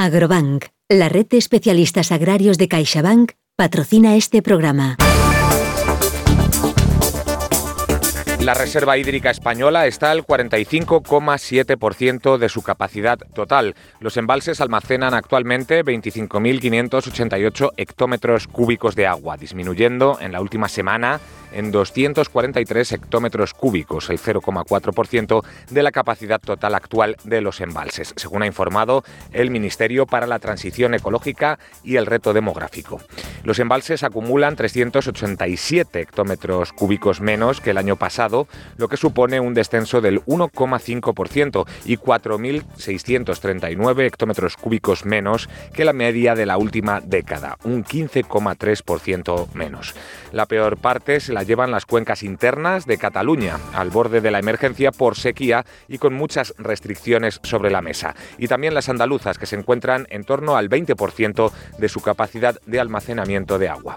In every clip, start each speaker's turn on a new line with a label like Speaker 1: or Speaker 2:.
Speaker 1: Agrobank, la red de especialistas agrarios de CaixaBank, patrocina este programa.
Speaker 2: La Reserva Hídrica Española está al 45,7% de su capacidad total. Los embalses almacenan actualmente 25.588 hectómetros cúbicos de agua, disminuyendo en la última semana en 243 hectómetros cúbicos, el 0,4% de la capacidad total actual de los embalses, según ha informado el Ministerio para la Transición Ecológica y el Reto Demográfico. Los embalses acumulan 387 hectómetros cúbicos menos que el año pasado, lo que supone un descenso del 1,5% y 4.639 hectómetros cúbicos menos que la media de la última década, un 15,3% menos. La peor parte se la llevan las cuencas internas de Cataluña, al borde de la emergencia por sequía y con muchas restricciones sobre la mesa. Y también las andaluzas, que se encuentran en torno al 20% de su capacidad de almacenamiento de agua.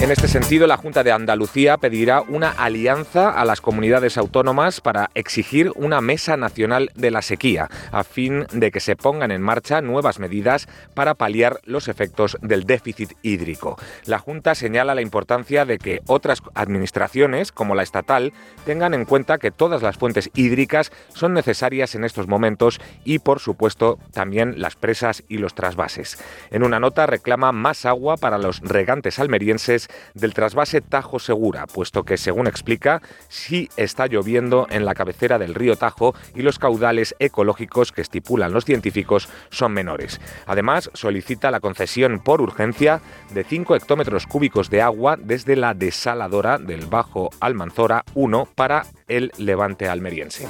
Speaker 2: En este sentido, la Junta de Andalucía pedirá una alianza a las comunidades autónomas para exigir una mesa nacional de la sequía, a fin de que se pongan en marcha nuevas medidas para paliar los efectos del déficit hídrico. La Junta señala la importancia de que otras administraciones, como la estatal, tengan en cuenta que todas las fuentes hídricas son necesarias en estos momentos y, por supuesto, también las presas y los trasvases. En una nota reclama más agua para los regantes almerienses del trasvase Tajo Segura, puesto que, según explica, sí está lloviendo en la cabecera del río Tajo y los caudales ecológicos que estipulan los científicos son menores. Además, solicita la concesión por urgencia de 5 hectómetros cúbicos de agua desde la desaladora del Bajo Almanzora 1 para el levante almeriense.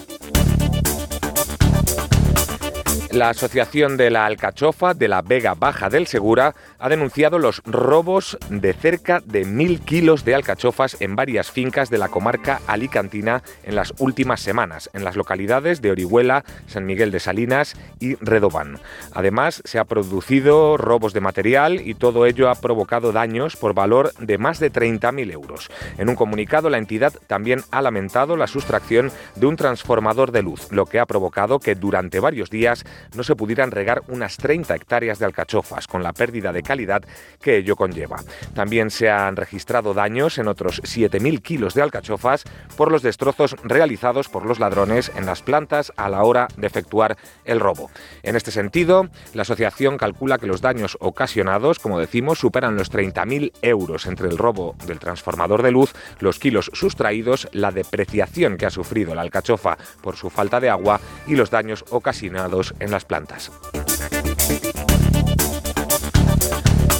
Speaker 2: La Asociación de la Alcachofa de la Vega Baja del Segura ha denunciado los robos de cerca de mil kilos de alcachofas en varias fincas de la comarca alicantina en las últimas semanas, en las localidades de Orihuela, San Miguel de Salinas y Redobán. Además, se ha producido robos de material y todo ello ha provocado daños por valor de más de 30.000 euros. En un comunicado, la entidad también ha lamentado la sustracción de un transformador de luz, lo que ha provocado que durante varios días no se pudieran regar unas 30 hectáreas de alcachofas, con la pérdida de calidad que ello conlleva. También se han registrado daños en otros 7.000 kilos de alcachofas por los destrozos realizados por los ladrones en las plantas a la hora de efectuar el robo. En este sentido, la asociación calcula que los daños ocasionados, como decimos, superan los 30.000 euros entre el robo del transformador de luz, los kilos sustraídos, la depreciación que ha sufrido la alcachofa por su falta de agua y los daños ocasionados en las plantas.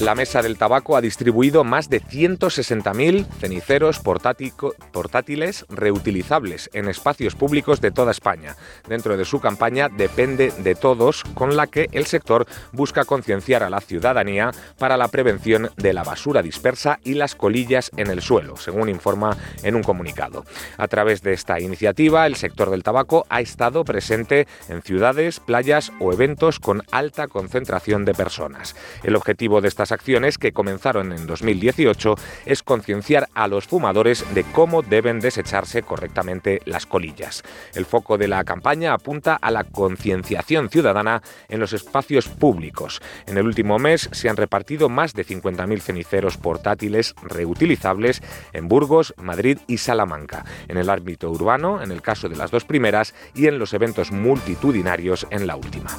Speaker 2: La Mesa del Tabaco ha distribuido más de 160.000 ceniceros portátiles reutilizables en espacios públicos de toda España, dentro de su campaña Depende de Todos, con la que el sector busca concienciar a la ciudadanía para la prevención de la basura dispersa y las colillas en el suelo, según informa en un comunicado. A través de esta iniciativa, el sector del tabaco ha estado presente en ciudades, playas o eventos con alta concentración de personas. El objetivo de estas acciones que comenzaron en 2018 es concienciar a los fumadores de cómo deben desecharse correctamente las colillas. El foco de la campaña apunta a la concienciación ciudadana en los espacios públicos. En el último mes se han repartido más de 50.000 ceniceros portátiles reutilizables en Burgos, Madrid y Salamanca, en el ámbito urbano, en el caso de las dos primeras, y en los eventos multitudinarios en la última.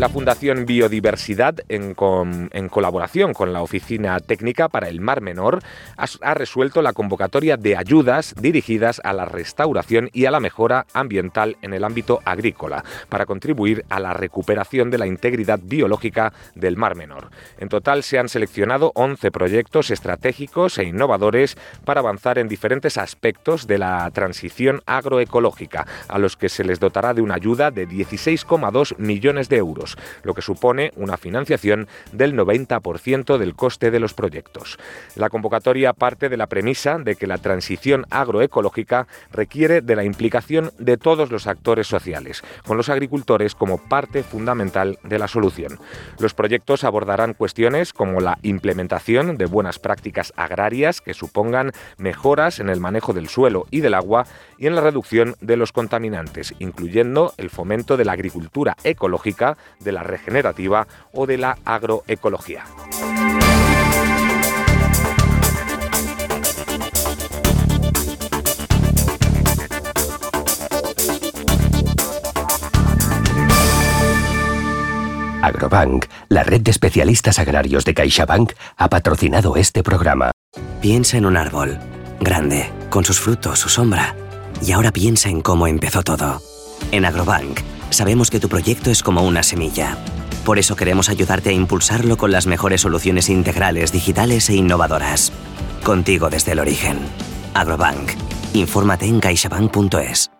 Speaker 2: La Fundación Biodiversidad, en, colaboración con la Oficina Técnica para el Mar Menor, ha, resuelto la convocatoria de ayudas dirigidas a la restauración y a la mejora ambiental en el ámbito agrícola, para contribuir a la recuperación de la integridad biológica del Mar Menor. En total se han seleccionado 11 proyectos estratégicos e innovadores para avanzar en diferentes aspectos de la transición agroecológica, a los que se les dotará de una ayuda de 16,2 millones de lo que supone una financiación del 90% del coste de los proyectos. La convocatoria parte de la premisa de que la transición agroecológica requiere de la implicación de todos los actores sociales, con los agricultores como parte fundamental de la solución. Los proyectos abordarán cuestiones como la implementación de buenas prácticas agrarias que supongan mejoras en el manejo del suelo y del agua y en la reducción de los contaminantes, incluyendo el fomento de la agricultura ecológica, de la regenerativa o de la agroecología.
Speaker 3: Agrobank, la red de especialistas agrarios de CaixaBank, ha patrocinado este programa.
Speaker 4: Piensa en un árbol, grande, con sus frutos, su sombra. Y ahora piensa en cómo empezó todo. En Agrobank Sabemos que tu proyecto es como una semilla. Por eso queremos ayudarte a impulsarlo con las mejores soluciones integrales, digitales e innovadoras. Contigo desde el origen. Agrobank. Infórmate en caixabank.es.